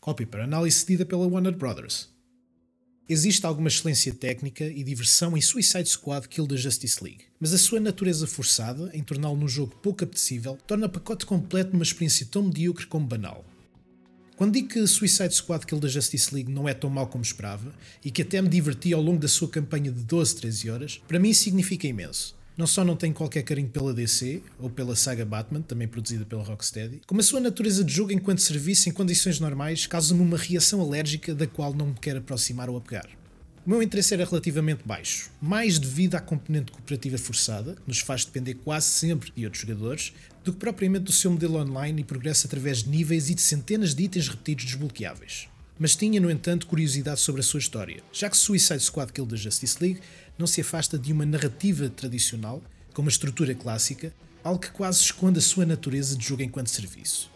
cópia para análise cedida pela Warner Brothers. Existe alguma excelência técnica e diversão em Suicide Squad Kill the Justice League, mas a sua natureza forçada, em torná-lo num jogo pouco apetecível, torna o pacote completo numa experiência tão medíocre como banal. Quando digo que Suicide Squad Kill the Justice League não é tão mau como esperava, e que até me diverti ao longo da sua campanha de 12, 13 horas, para mim significa imenso. Não só não tenho qualquer carinho pela DC, ou pela saga Batman, também produzida pela Rocksteady, como a sua natureza de jogo enquanto serviço em condições normais causa-me uma reação alérgica da qual não me quero aproximar ou apegar. O meu interesse era relativamente baixo, mais devido à componente cooperativa forçada, que nos faz depender quase sempre de outros jogadores, do que propriamente do seu modelo online e progresso através de níveis e de centenas de itens repetidos desbloqueáveis. Mas tinha, no entanto, curiosidade sobre a sua história, já que Suicide Squad Kill da Justice League não se afasta de uma narrativa tradicional, com uma estrutura clássica, algo que quase esconde a sua natureza de jogo enquanto serviço.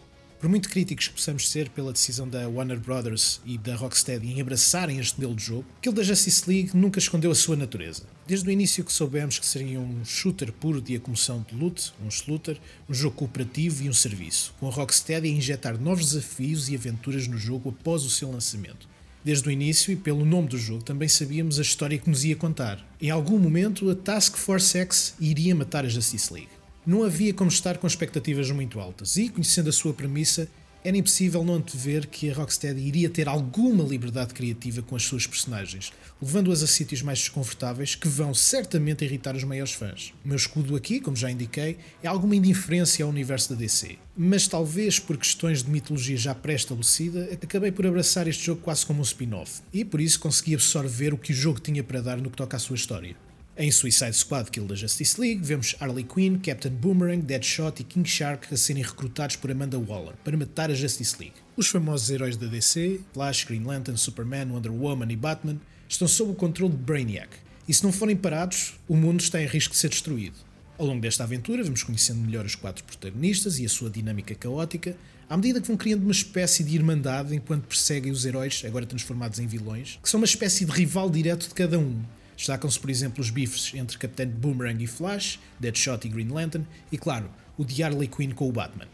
Por muito críticos que possamos ser pela decisão da Warner Brothers e da Rocksteady em abraçarem este modelo de jogo, aquele da Justice League nunca escondeu a sua natureza. Desde o início que soubemos que seria um shooter puro de acumulação de loot, um slooter, um jogo cooperativo e um serviço, com a Rocksteady a injetar novos desafios e aventuras no jogo após o seu lançamento. Desde o início e pelo nome do jogo também sabíamos a história que nos ia contar. Em algum momento a Task Force X iria matar a Justice League. Não havia como estar com expectativas muito altas e, conhecendo a sua premissa, era impossível não antever que a Rocksteady iria ter alguma liberdade criativa com as suas personagens, levando-as a sítios mais desconfortáveis que vão certamente irritar os maiores fãs. O meu escudo aqui, como já indiquei, é alguma indiferença ao universo da DC, mas talvez por questões de mitologia já pré-estabelecida, acabei por abraçar este jogo quase como um spin-off, e por isso consegui absorver o que o jogo tinha para dar no que toca à sua história. Em Suicide Squad Kill da Justice League, vemos Harley Quinn, Captain Boomerang, Deadshot e King Shark a serem recrutados por Amanda Waller para matar a Justice League. Os famosos heróis da DC, Flash, Green Lantern, Superman, Wonder Woman e Batman, estão sob o controle de Brainiac, e se não forem parados, o mundo está em risco de ser destruído. Ao longo desta aventura, vamos conhecendo melhor os quatro protagonistas e a sua dinâmica caótica, à medida que vão criando uma espécie de irmandade enquanto perseguem os heróis, agora transformados em vilões, que são uma espécie de rival direto de cada um, Destacam-se, por exemplo, os bifes entre Capitão Boomerang e Flash, Deadshot e Green Lantern, e claro, o de Harley Quinn com o Batman.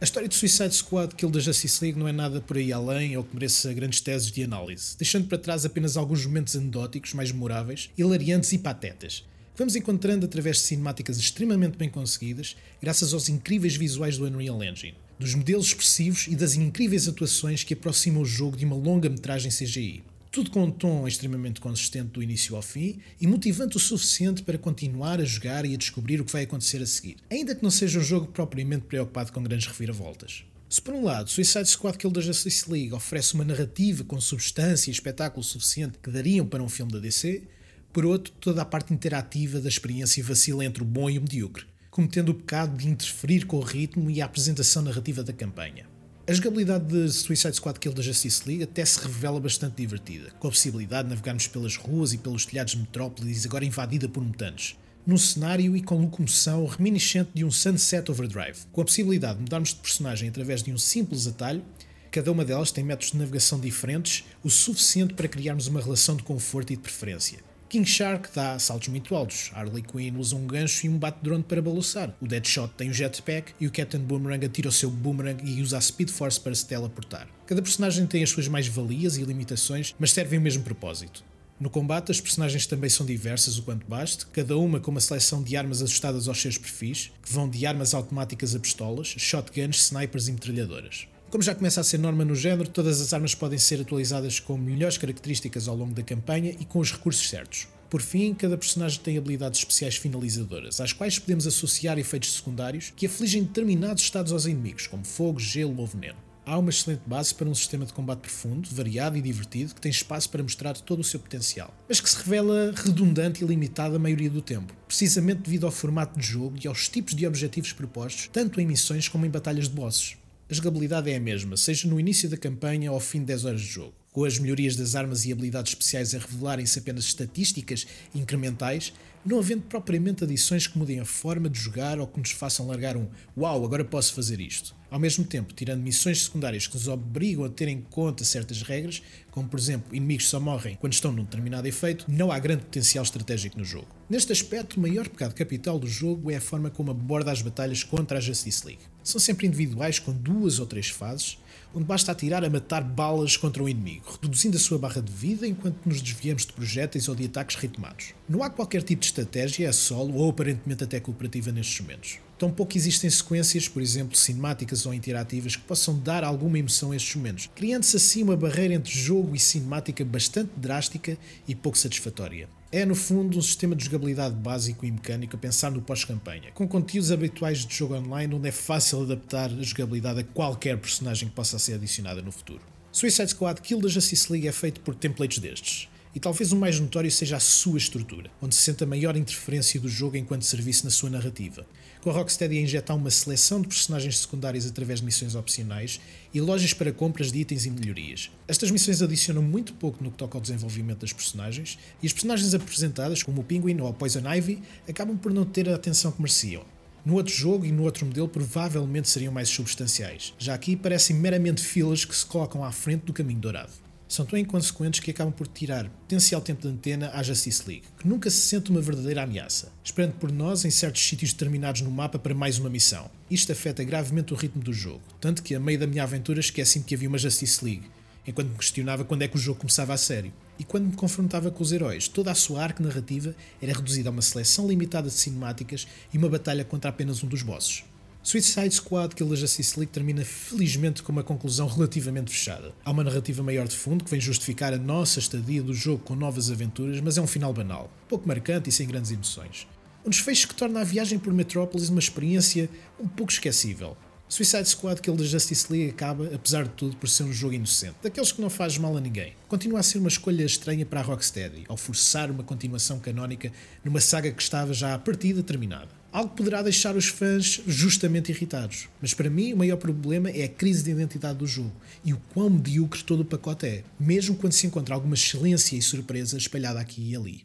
A história de Suicide Squad Kill da Justice League não é nada por aí além ou que mereça grandes teses de análise, deixando para trás apenas alguns momentos anedóticos mais memoráveis, hilariantes e patetas, que vamos encontrando através de cinemáticas extremamente bem conseguidas, graças aos incríveis visuais do Unreal Engine, dos modelos expressivos e das incríveis atuações que aproximam o jogo de uma longa metragem CGI tudo com um tom extremamente consistente do início ao fim e motivante o suficiente para continuar a jogar e a descobrir o que vai acontecer a seguir, ainda que não seja um jogo propriamente preocupado com grandes reviravoltas. Se por um lado Suicide Squad Kill da Justice League oferece uma narrativa com substância e espetáculo suficiente que dariam para um filme da DC, por outro, toda a parte interativa da experiência vacila entre o bom e o medíocre, cometendo o pecado de interferir com o ritmo e a apresentação narrativa da campanha. A jogabilidade de Suicide Squad Kill da Justice League até se revela bastante divertida, com a possibilidade de navegarmos pelas ruas e pelos telhados de Metrópolis agora invadida por mutantes, num cenário e com locomoção reminiscente de um Sunset Overdrive, com a possibilidade de mudarmos de personagem através de um simples atalho. Cada uma delas tem métodos de navegação diferentes, o suficiente para criarmos uma relação de conforto e de preferência. King Shark dá saltos muito altos, Harley Quinn usa um gancho e um bate-drone para balançar, o Deadshot tem um jetpack e o Captain Boomerang atira o seu boomerang e usa a Speed Force para se teleportar. Cada personagem tem as suas mais-valias e limitações, mas servem o mesmo propósito. No combate, as personagens também são diversas o quanto baste, cada uma com uma seleção de armas ajustadas aos seus perfis, que vão de armas automáticas a pistolas, shotguns, snipers e metralhadoras. Como já começa a ser norma no género, todas as armas podem ser atualizadas com melhores características ao longo da campanha e com os recursos certos. Por fim, cada personagem tem habilidades especiais finalizadoras, às quais podemos associar efeitos secundários que afligem determinados estados aos inimigos, como fogo, gelo ou veneno. Há uma excelente base para um sistema de combate profundo, variado e divertido que tem espaço para mostrar todo o seu potencial, mas que se revela redundante e limitado a maioria do tempo, precisamente devido ao formato de jogo e aos tipos de objetivos propostos, tanto em missões como em batalhas de bosses a jogabilidade é a mesma, seja no início da campanha ou ao fim de 10 horas de jogo. Com as melhorias das armas e habilidades especiais a revelarem-se apenas estatísticas incrementais, não havendo propriamente adições que mudem a forma de jogar ou que nos façam largar um Uau, agora posso fazer isto. Ao mesmo tempo, tirando missões secundárias que nos obrigam a ter em conta certas regras, como por exemplo, inimigos só morrem quando estão num determinado efeito, não há grande potencial estratégico no jogo. Neste aspecto, o maior pecado capital do jogo é a forma como aborda as batalhas contra a Justice League. São sempre individuais com duas ou três fases, onde basta atirar a matar balas contra o inimigo, reduzindo a sua barra de vida enquanto nos desviamos de projéteis ou de ataques ritmados. Não há qualquer tipo de estratégia a solo ou aparentemente até cooperativa nestes momentos. Tampouco existem sequências, por exemplo, cinemáticas ou interativas, que possam dar alguma emoção a estes momentos, criando-se assim uma barreira entre jogo e cinemática bastante drástica e pouco satisfatória. É, no fundo, um sistema de jogabilidade básico e mecânico a pensar no pós-campanha, com conteúdos habituais de jogo online onde é fácil adaptar a jogabilidade a qualquer personagem que possa ser adicionada no futuro. Suicide Squad Kill da Justice League é feito por templates destes, e talvez o mais notório seja a sua estrutura, onde se sente a maior interferência do jogo enquanto serviço na sua narrativa, com a Rocksteady a injetar uma seleção de personagens secundários através de missões opcionais e lojas para compras de itens e melhorias. Estas missões adicionam muito pouco no que toca ao desenvolvimento das personagens, e as personagens apresentadas, como o Penguin ou a Poison Ivy, acabam por não ter a atenção que mereciam. No outro jogo e no outro modelo provavelmente seriam mais substanciais. Já aqui parecem meramente filas que se colocam à frente do caminho dourado são tão inconsequentes que acabam por tirar potencial tempo de antena à Justice League, que nunca se sente uma verdadeira ameaça, esperando por nós em certos sítios determinados no mapa para mais uma missão. Isto afeta gravemente o ritmo do jogo, tanto que a meio da minha aventura esqueci-me que havia uma Justice League, enquanto me questionava quando é que o jogo começava a sério. E quando me confrontava com os heróis, toda a sua arca narrativa era reduzida a uma seleção limitada de cinemáticas e uma batalha contra apenas um dos bosses. Suicide Squad Kill the Justice League termina felizmente com uma conclusão relativamente fechada. Há uma narrativa maior de fundo que vem justificar a nossa estadia do jogo com novas aventuras, mas é um final banal, pouco marcante e sem grandes emoções. Um desfecho que torna a viagem por Metropolis uma experiência um pouco esquecível. Suicide Squad Kill the Justice League acaba, apesar de tudo, por ser um jogo inocente, daqueles que não faz mal a ninguém. Continua a ser uma escolha estranha para a Rocksteady, ao forçar uma continuação canónica numa saga que estava já à partida terminada. Algo poderá deixar os fãs justamente irritados. Mas para mim, o maior problema é a crise de identidade do jogo e o quão medíocre todo o pacote é, mesmo quando se encontra alguma excelência e surpresa espalhada aqui e ali.